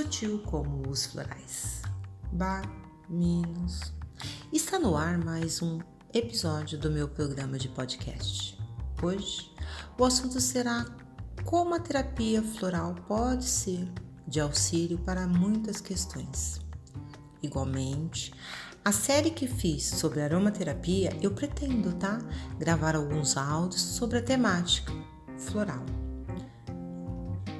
sutil como os florais. Ba, Minos. Está no ar mais um episódio do meu programa de podcast. Hoje, o assunto será como a terapia floral pode ser de auxílio para muitas questões. Igualmente, a série que fiz sobre aromaterapia, eu pretendo, tá? Gravar alguns áudios sobre a temática floral.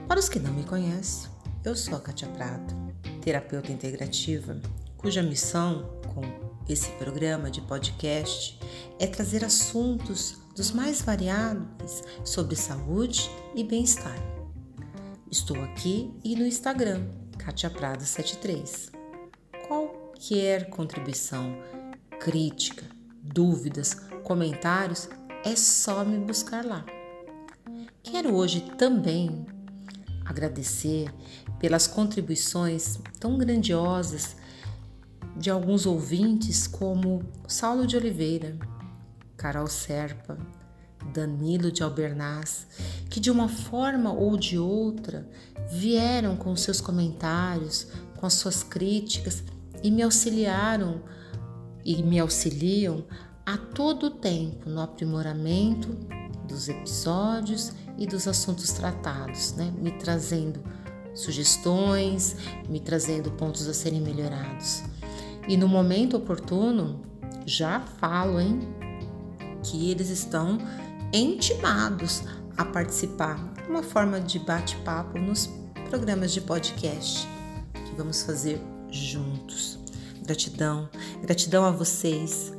Para os que não me conhecem, eu sou a Katia Prado, terapeuta integrativa, cuja missão com esse programa de podcast é trazer assuntos dos mais variados sobre saúde e bem-estar. Estou aqui e no Instagram, Katia Prado 73 qualquer contribuição, crítica, dúvidas, comentários, é só me buscar lá. Quero hoje também agradecer pelas contribuições tão grandiosas de alguns ouvintes como Saulo de Oliveira, Carol Serpa, Danilo de Albernaz, que de uma forma ou de outra vieram com seus comentários, com as suas críticas e me auxiliaram e me auxiliam a todo tempo no aprimoramento dos episódios e dos assuntos tratados, né? me trazendo sugestões, me trazendo pontos a serem melhorados. E no momento oportuno, já falo, hein, que eles estão intimados a participar, uma forma de bate-papo nos programas de podcast que vamos fazer juntos. Gratidão, gratidão a vocês.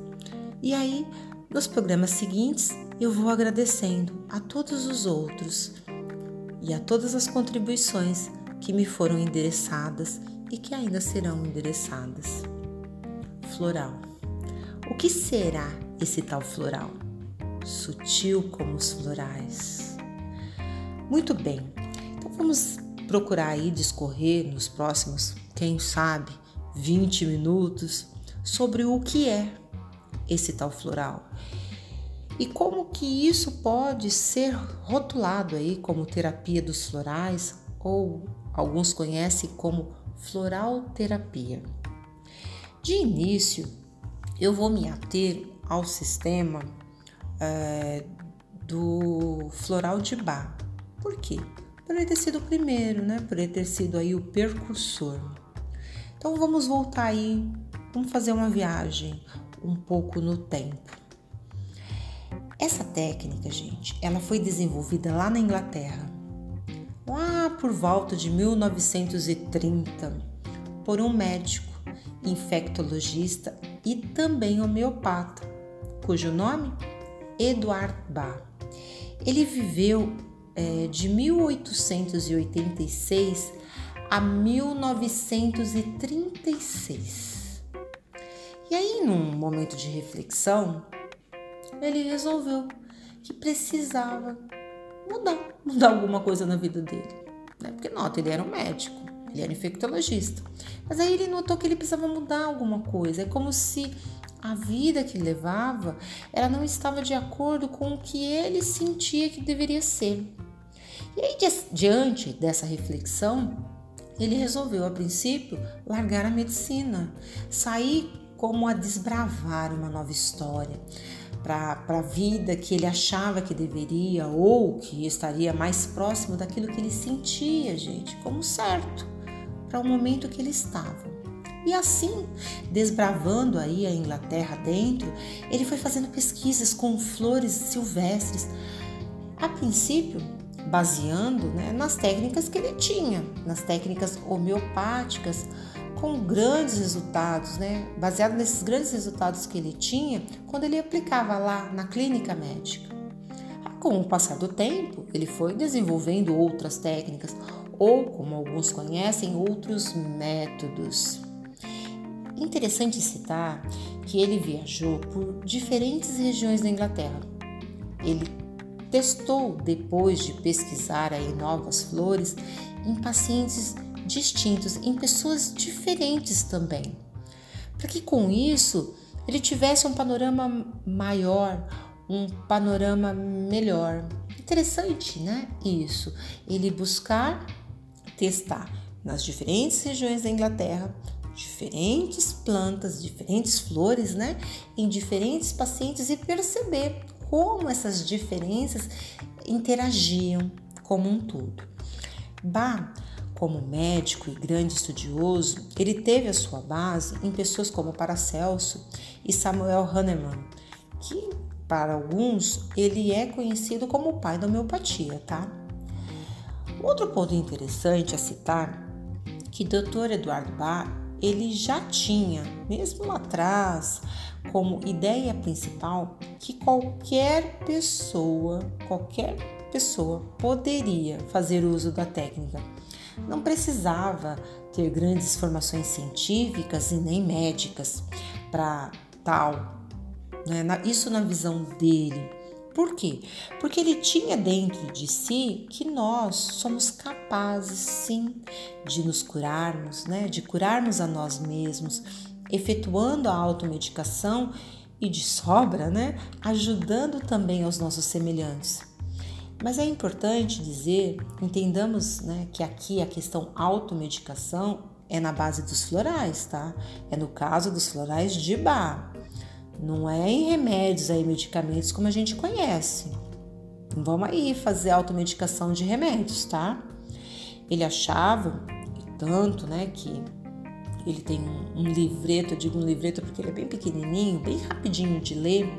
E aí, nos programas seguintes, eu vou agradecendo a todos os outros e a todas as contribuições que me foram endereçadas e que ainda serão endereçadas. Floral. O que será esse tal floral? Sutil como os florais. Muito bem, então vamos procurar aí discorrer nos próximos quem sabe, 20 minutos sobre o que é esse tal floral e como que isso pode ser rotulado aí como terapia dos florais ou alguns conhecem como floral terapia. De início, eu vou me ater ao sistema é, do floral de Bach. Por quê? Por ele ter sido o primeiro, né? Por ele ter sido aí o percursor. Então vamos voltar aí, vamos fazer uma viagem um pouco no tempo. Essa técnica, gente, ela foi desenvolvida lá na Inglaterra, lá por volta de 1930, por um médico, infectologista e também homeopata, cujo nome Edward Bach. Ele viveu é, de 1886 a 1936. E aí, num momento de reflexão, ele resolveu que precisava mudar, mudar alguma coisa na vida dele. Né? Porque, nota, ele era um médico, ele era infectologista. Mas aí ele notou que ele precisava mudar alguma coisa. É como se a vida que ele levava, ela não estava de acordo com o que ele sentia que deveria ser. E aí, diante dessa reflexão, ele resolveu, a princípio, largar a medicina, sair como a desbravar uma nova história para a vida que ele achava que deveria ou que estaria mais próximo daquilo que ele sentia, gente, como certo, para o momento que ele estava. E assim, desbravando aí a Inglaterra dentro, ele foi fazendo pesquisas com flores silvestres. A princípio, baseando né, nas técnicas que ele tinha, nas técnicas homeopáticas, com grandes resultados, né, baseado nesses grandes resultados que ele tinha quando ele aplicava lá na clínica médica. Com o passar do tempo, ele foi desenvolvendo outras técnicas, ou, como alguns conhecem, outros métodos. Interessante citar que ele viajou por diferentes regiões da Inglaterra. Ele testou, depois de pesquisar aí novas flores, em pacientes distintos, em pessoas diferentes também, para que com isso ele tivesse um panorama maior, um panorama melhor. Interessante, né? Isso, ele buscar testar nas diferentes regiões da Inglaterra, diferentes plantas, diferentes flores, né, em diferentes pacientes e perceber como essas diferenças interagiam como um todo. Bach, como médico e grande estudioso, ele teve a sua base em pessoas como Paracelso e Samuel Hahnemann, que para alguns ele é conhecido como o pai da homeopatia, tá? Outro ponto interessante a citar que Dr. Eduardo Bach ele já tinha, mesmo lá atrás, como ideia principal que qualquer pessoa, qualquer pessoa poderia fazer uso da técnica. Não precisava ter grandes formações científicas e nem médicas para tal. Né? Isso na visão dele. Por quê? Porque ele tinha dentro de si que nós somos capazes, sim, de nos curarmos, né? de curarmos a nós mesmos, efetuando a automedicação e de sobra, né? ajudando também aos nossos semelhantes. Mas é importante dizer, entendamos né, que aqui a questão automedicação é na base dos florais, tá? É no caso dos florais de bar. Não é em remédios aí, medicamentos como a gente conhece. Não vamos aí fazer automedicação de remédios, tá? Ele achava, tanto, né, que ele tem um, um livreto, eu digo um livreto porque ele é bem pequenininho, bem rapidinho de ler,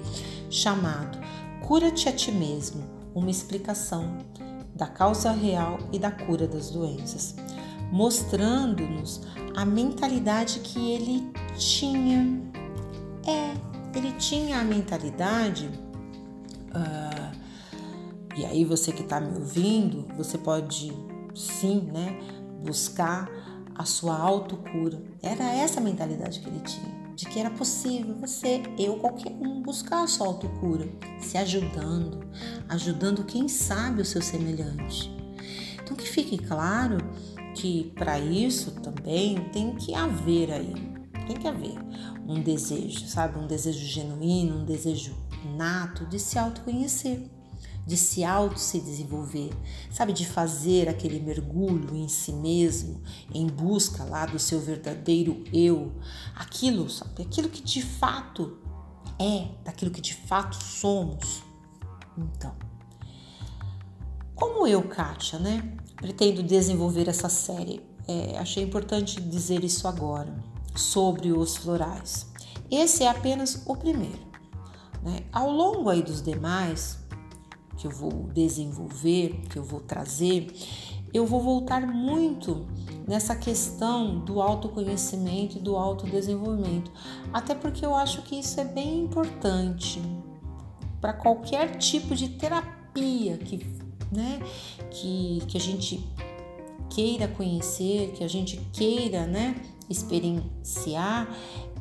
chamado Cura-te a ti mesmo uma explicação da causa real e da cura das doenças, mostrando-nos a mentalidade que ele tinha. É, ele tinha a mentalidade. Uh, e aí, você que está me ouvindo, você pode sim, né, buscar a sua autocura. Era essa a mentalidade que ele tinha de que era possível você, eu, qualquer um, buscar a sua autocura, se ajudando, ajudando quem sabe o seu semelhante. Então que fique claro que para isso também tem que haver aí, tem que haver um desejo, sabe, um desejo genuíno, um desejo nato de se autoconhecer de se auto se desenvolver, sabe, de fazer aquele mergulho em si mesmo, em busca lá do seu verdadeiro eu, aquilo, sabe, aquilo que de fato é, daquilo que de fato somos. Então, como eu, Kátia, né, pretendo desenvolver essa série, é, achei importante dizer isso agora sobre os florais. Esse é apenas o primeiro. Né? Ao longo aí dos demais, que eu vou desenvolver, que eu vou trazer, eu vou voltar muito nessa questão do autoconhecimento e do autodesenvolvimento, até porque eu acho que isso é bem importante para qualquer tipo de terapia que, né, que, que a gente queira conhecer, que a gente queira, né, experienciar,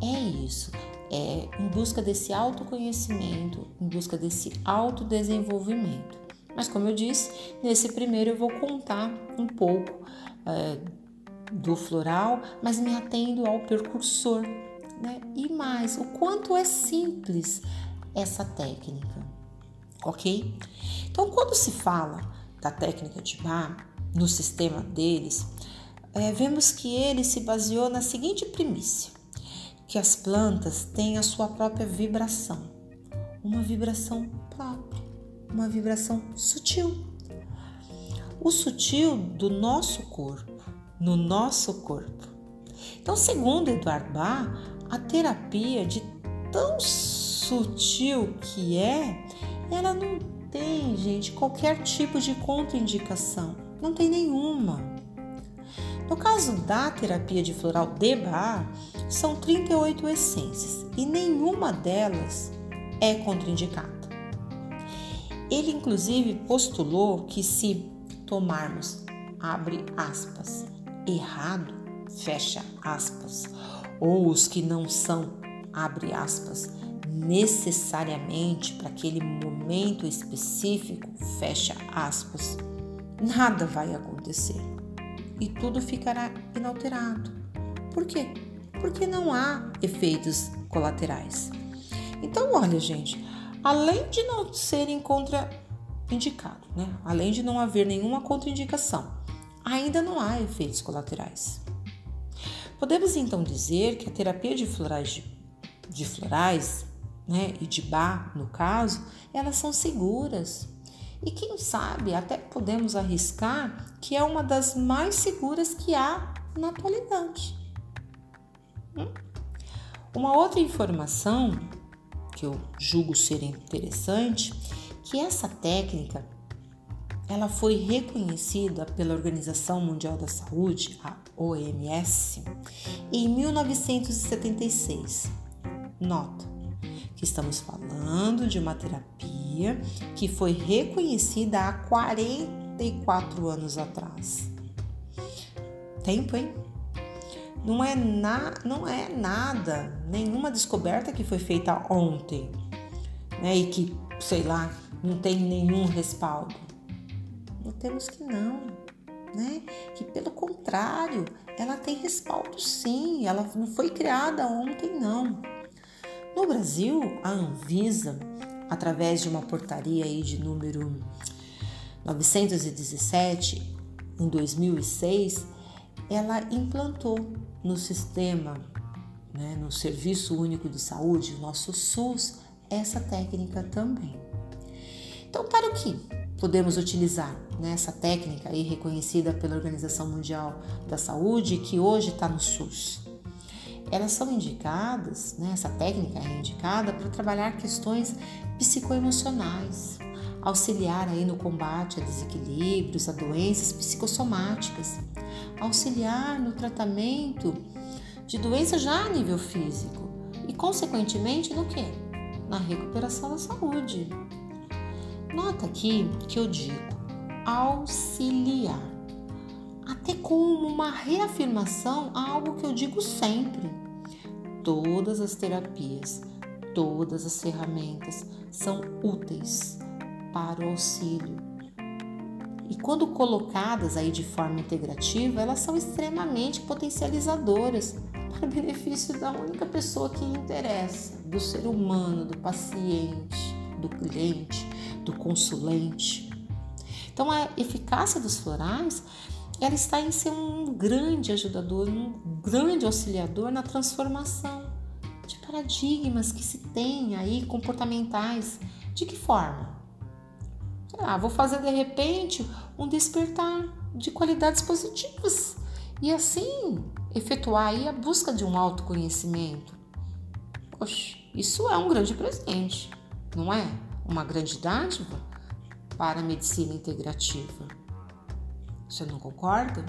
é isso é, em busca desse autoconhecimento, em busca desse autodesenvolvimento. Mas, como eu disse, nesse primeiro eu vou contar um pouco é, do floral, mas me atendo ao percursor. Né? E mais, o quanto é simples essa técnica, ok? Então, quando se fala da técnica de Bar, no sistema deles, é, vemos que ele se baseou na seguinte primícia: que as plantas têm a sua própria vibração, uma vibração própria, uma vibração sutil. O sutil do nosso corpo, no nosso corpo. Então, segundo Eduardo Bach, a terapia de tão sutil que é, ela não tem, gente, qualquer tipo de contraindicação. Não tem nenhuma. No caso da terapia de floral de Bach, são 38 essências e nenhuma delas é contraindicada. Ele inclusive postulou que se tomarmos, abre aspas, errado, fecha aspas, ou os que não são, abre aspas, necessariamente para aquele momento específico, fecha aspas, nada vai acontecer e tudo ficará inalterado. Por quê? Porque não há efeitos colaterais. Então, olha, gente, além de não serem contraindicados, né? Além de não haver nenhuma contraindicação, ainda não há efeitos colaterais. Podemos então dizer que a terapia de florais, de, de florais né, e de bar, no caso, elas são seguras. E quem sabe até podemos arriscar que é uma das mais seguras que há na atualidade. Hum? Uma outra informação que eu julgo ser interessante, que essa técnica ela foi reconhecida pela Organização Mundial da Saúde, a OMS, em 1976. Nota que estamos falando de uma terapia que foi reconhecida há 44 anos atrás. Tempo, hein? Não é, na, não é nada, nenhuma descoberta que foi feita ontem, né? E que, sei lá, não tem nenhum respaldo. Notemos que não, né? Que pelo contrário, ela tem respaldo sim, ela não foi criada ontem, não. No Brasil, a Anvisa, através de uma portaria aí de número 917, em 2006, ela implantou no sistema, né, no Serviço Único de Saúde, nosso SUS, essa técnica também. Então, para o que podemos utilizar né, essa técnica aí reconhecida pela Organização Mundial da Saúde, que hoje está no SUS? Elas são indicadas, né, essa técnica é indicada para trabalhar questões psicoemocionais, auxiliar aí no combate a desequilíbrios, a doenças psicossomáticas, auxiliar no tratamento de doenças já a nível físico e, consequentemente, no que? Na recuperação da saúde. Nota aqui que eu digo auxiliar, até como uma reafirmação a algo que eu digo sempre. Todas as terapias, todas as ferramentas são úteis para o auxílio. E quando colocadas aí de forma integrativa, elas são extremamente potencializadoras para benefício da única pessoa que interessa, do ser humano, do paciente, do cliente, do consulente. Então a eficácia dos florais ela está em ser um grande ajudador, um grande auxiliador na transformação de paradigmas que se tem aí comportamentais. De que forma? Ah, vou fazer de repente um despertar de qualidades positivas e assim efetuar aí a busca de um autoconhecimento. Poxa, isso é um grande presente, não é? Uma grande dádiva para a medicina integrativa. Você não concorda?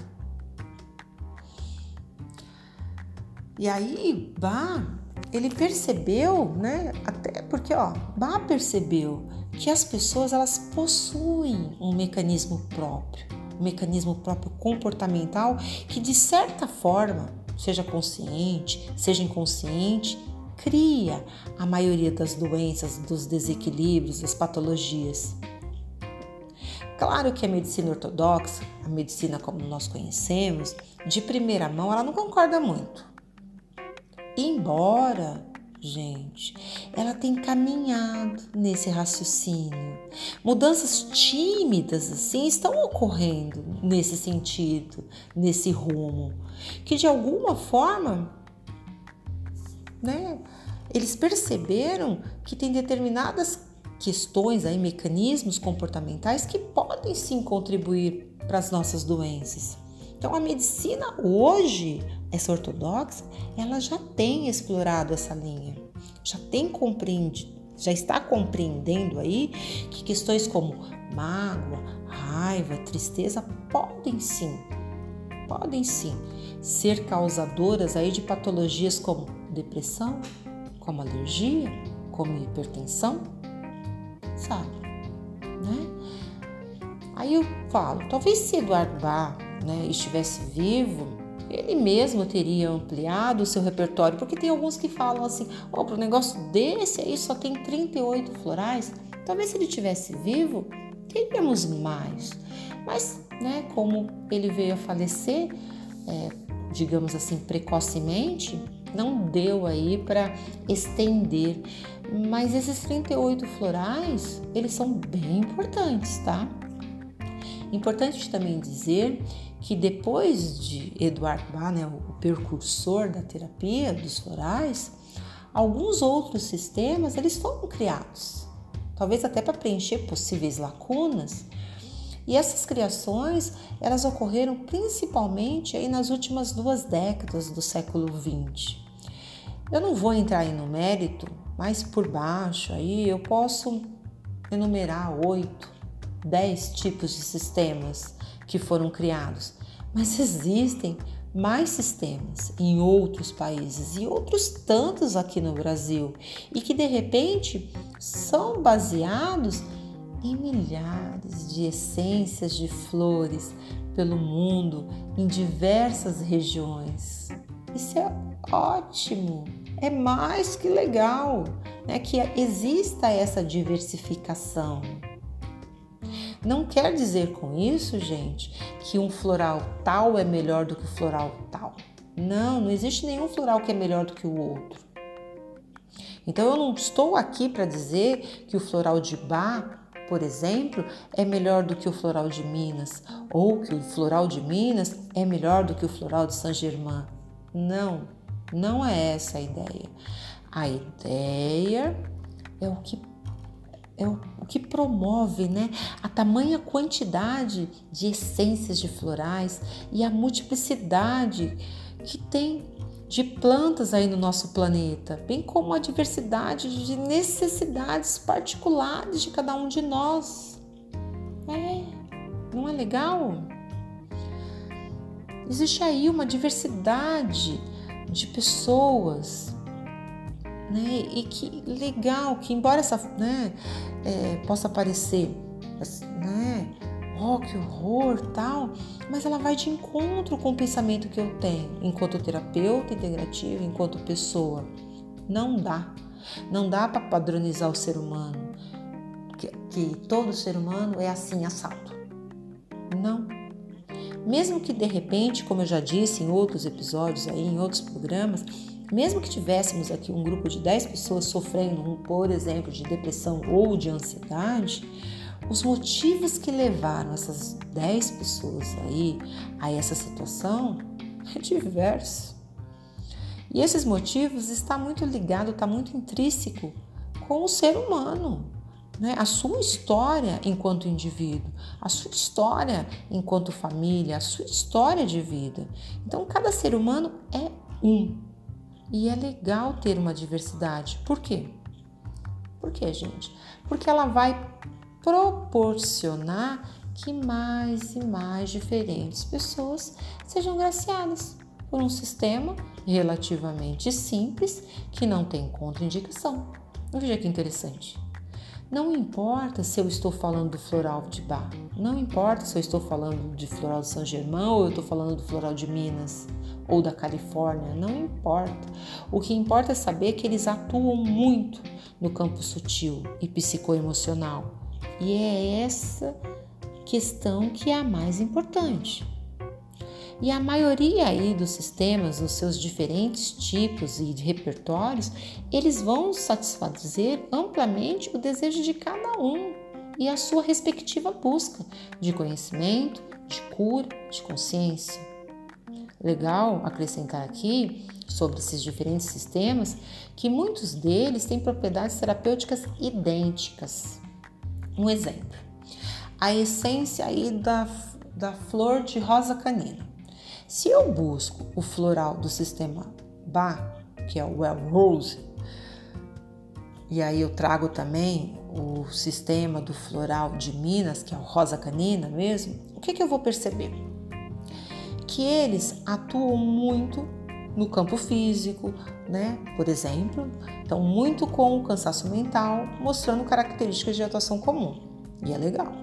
E aí, Bá, ele percebeu, né? Até porque, ó, Bá percebeu que as pessoas elas possuem um mecanismo próprio, um mecanismo próprio comportamental que de certa forma, seja consciente, seja inconsciente, cria a maioria das doenças, dos desequilíbrios, das patologias. Claro que a medicina ortodoxa, a medicina como nós conhecemos, de primeira mão, ela não concorda muito. Embora gente, ela tem caminhado nesse raciocínio. Mudanças tímidas assim estão ocorrendo nesse sentido, nesse rumo, que de alguma forma, né, eles perceberam que tem determinadas questões aí, mecanismos comportamentais que podem sim contribuir para as nossas doenças. Então a medicina hoje, essa ortodoxa, ela já tem explorado essa linha, já tem compreendido, já está compreendendo aí que questões como mágoa, raiva, tristeza podem sim, podem sim ser causadoras aí de patologias como depressão, como alergia, como hipertensão, sabe, né? Aí eu falo, talvez se Eduardo Bar né, estivesse vivo, ele mesmo teria ampliado o seu repertório, porque tem alguns que falam assim: oh, para um negócio desse aí só tem 38 florais. Talvez se ele tivesse vivo, teríamos mais. Mas, né, como ele veio a falecer, é, digamos assim, precocemente, não deu aí para estender. Mas esses 38 florais, eles são bem importantes, tá? Importante também dizer que depois de Eduard Bach, né, o precursor da terapia dos florais, alguns outros sistemas eles foram criados, talvez até para preencher possíveis lacunas. E essas criações elas ocorreram principalmente aí nas últimas duas décadas do século XX. Eu não vou entrar aí no mérito, mas por baixo aí eu posso enumerar oito, dez tipos de sistemas que foram criados, mas existem mais sistemas em outros países e outros tantos aqui no Brasil e que de repente são baseados em milhares de essências de flores pelo mundo em diversas regiões. Isso é ótimo, é mais que legal né, que exista essa diversificação. Não quer dizer com isso, gente, que um floral tal é melhor do que o floral tal. Não, não existe nenhum floral que é melhor do que o outro. Então eu não estou aqui para dizer que o floral de Bach, por exemplo, é melhor do que o floral de Minas, ou que o floral de Minas é melhor do que o floral de Saint-Germain. Não, não é essa a ideia. A ideia é o que é o, que promove né, a tamanha quantidade de essências de florais e a multiplicidade que tem de plantas aí no nosso planeta, bem como a diversidade de necessidades particulares de cada um de nós. É, não é legal? Existe aí uma diversidade de pessoas né? E que legal, que embora essa, né, é, possa parecer, né, oh, que horror, tal, mas ela vai de encontro com o pensamento que eu tenho enquanto terapeuta integrativa, enquanto pessoa. Não dá, não dá para padronizar o ser humano, que, que todo ser humano é assim assado. Não. Mesmo que de repente, como eu já disse em outros episódios aí, em outros programas, mesmo que tivéssemos aqui um grupo de 10 pessoas sofrendo, por exemplo, de depressão ou de ansiedade, os motivos que levaram essas 10 pessoas aí a essa situação é diverso. E esses motivos está muito ligado, está muito intrínseco com o ser humano. Né? A sua história enquanto indivíduo, a sua história enquanto família, a sua história de vida. Então, cada ser humano é um. E é legal ter uma diversidade. Por quê? Por quê, gente? Porque ela vai proporcionar que mais e mais diferentes pessoas sejam graciadas por um sistema relativamente simples que não tem contraindicação. Veja que interessante. Não importa se eu estou falando do floral de Bar, não importa se eu estou falando de floral de São Germão ou eu estou falando do floral de Minas ou da Califórnia, não importa. O que importa é saber que eles atuam muito no campo sutil e psicoemocional. E é essa questão que é a mais importante. E a maioria aí dos sistemas, os seus diferentes tipos e repertórios, eles vão satisfazer amplamente o desejo de cada um e a sua respectiva busca de conhecimento, de cura, de consciência legal acrescentar aqui sobre esses diferentes sistemas que muitos deles têm propriedades terapêuticas idênticas. Um exemplo, a essência aí da, da flor de rosa canina. Se eu busco o floral do sistema Ba, que é o Well Rose, e aí eu trago também o sistema do floral de Minas, que é o rosa canina mesmo, o que, que eu vou perceber? que eles atuam muito no campo físico, né? Por exemplo, estão muito com o cansaço mental, mostrando características de atuação comum. E é legal,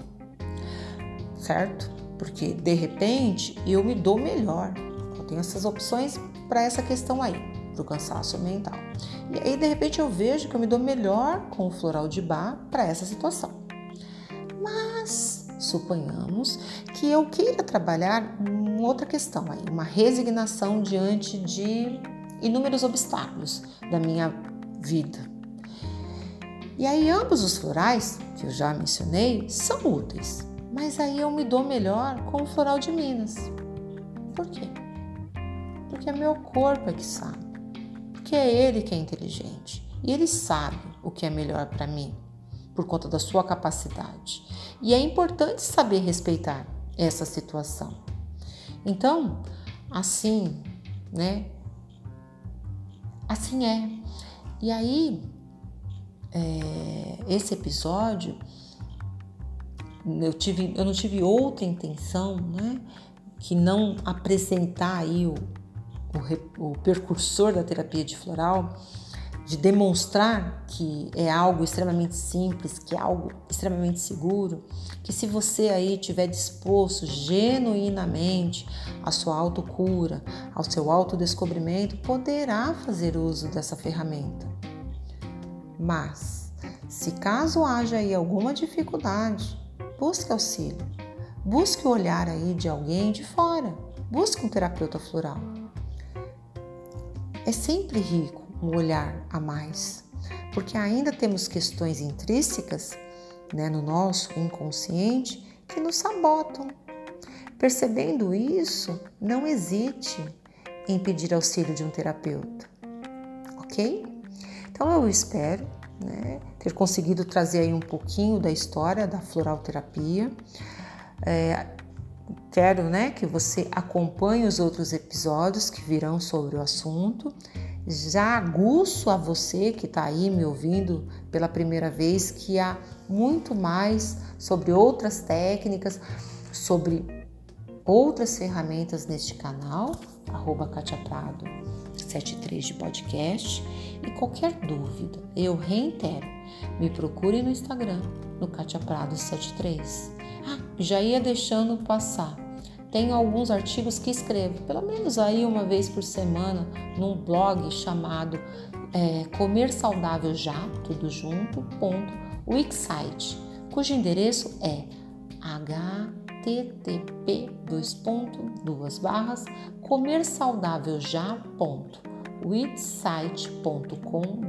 certo? Porque de repente eu me dou melhor. Eu tenho essas opções para essa questão aí, para o cansaço mental. E aí de repente eu vejo que eu me dou melhor com o floral de bar para essa situação. Mas Suponhamos que eu queira trabalhar uma outra questão aí, uma resignação diante de inúmeros obstáculos da minha vida. E aí ambos os florais, que eu já mencionei, são úteis. Mas aí eu me dou melhor com o floral de Minas. Por quê? Porque é meu corpo é que sabe. Porque é ele que é inteligente. E ele sabe o que é melhor para mim, por conta da sua capacidade. E é importante saber respeitar essa situação. Então, assim, né? Assim é. E aí, é, esse episódio, eu, tive, eu não tive outra intenção, né? Que não apresentar aí o, o, o percursor da terapia de floral, de demonstrar que é algo extremamente simples, que é algo extremamente seguro, que se você aí tiver disposto genuinamente à sua autocura, ao seu autodescobrimento, poderá fazer uso dessa ferramenta. Mas, se caso haja aí alguma dificuldade, busque auxílio. Busque o olhar aí de alguém de fora. Busque um terapeuta floral. É sempre rico um olhar a mais, porque ainda temos questões intrínsecas né, no nosso inconsciente que nos sabotam. Percebendo isso, não hesite em pedir auxílio de um terapeuta, ok? Então eu espero né, ter conseguido trazer aí um pouquinho da história da floralterapia. É, quero né, que você acompanhe os outros episódios que virão sobre o assunto. Já aguço a você que está aí me ouvindo pela primeira vez que há muito mais sobre outras técnicas, sobre outras ferramentas neste canal, arroba Katia Prado 73 de podcast. E qualquer dúvida, eu reitero, me procure no Instagram, no Katia Prado 73. Ah, já ia deixando passar. Tenho alguns artigos que escrevo, pelo menos aí uma vez por semana, num blog chamado é, Comer Saudável Já, tudo junto, ponto, Wixsite, cujo endereço é http dois ponto, duas barras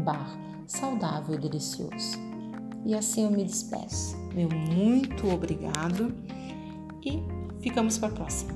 barra saudável delicioso. E assim eu me despeço. Meu muito obrigado e ficamos para a próxima.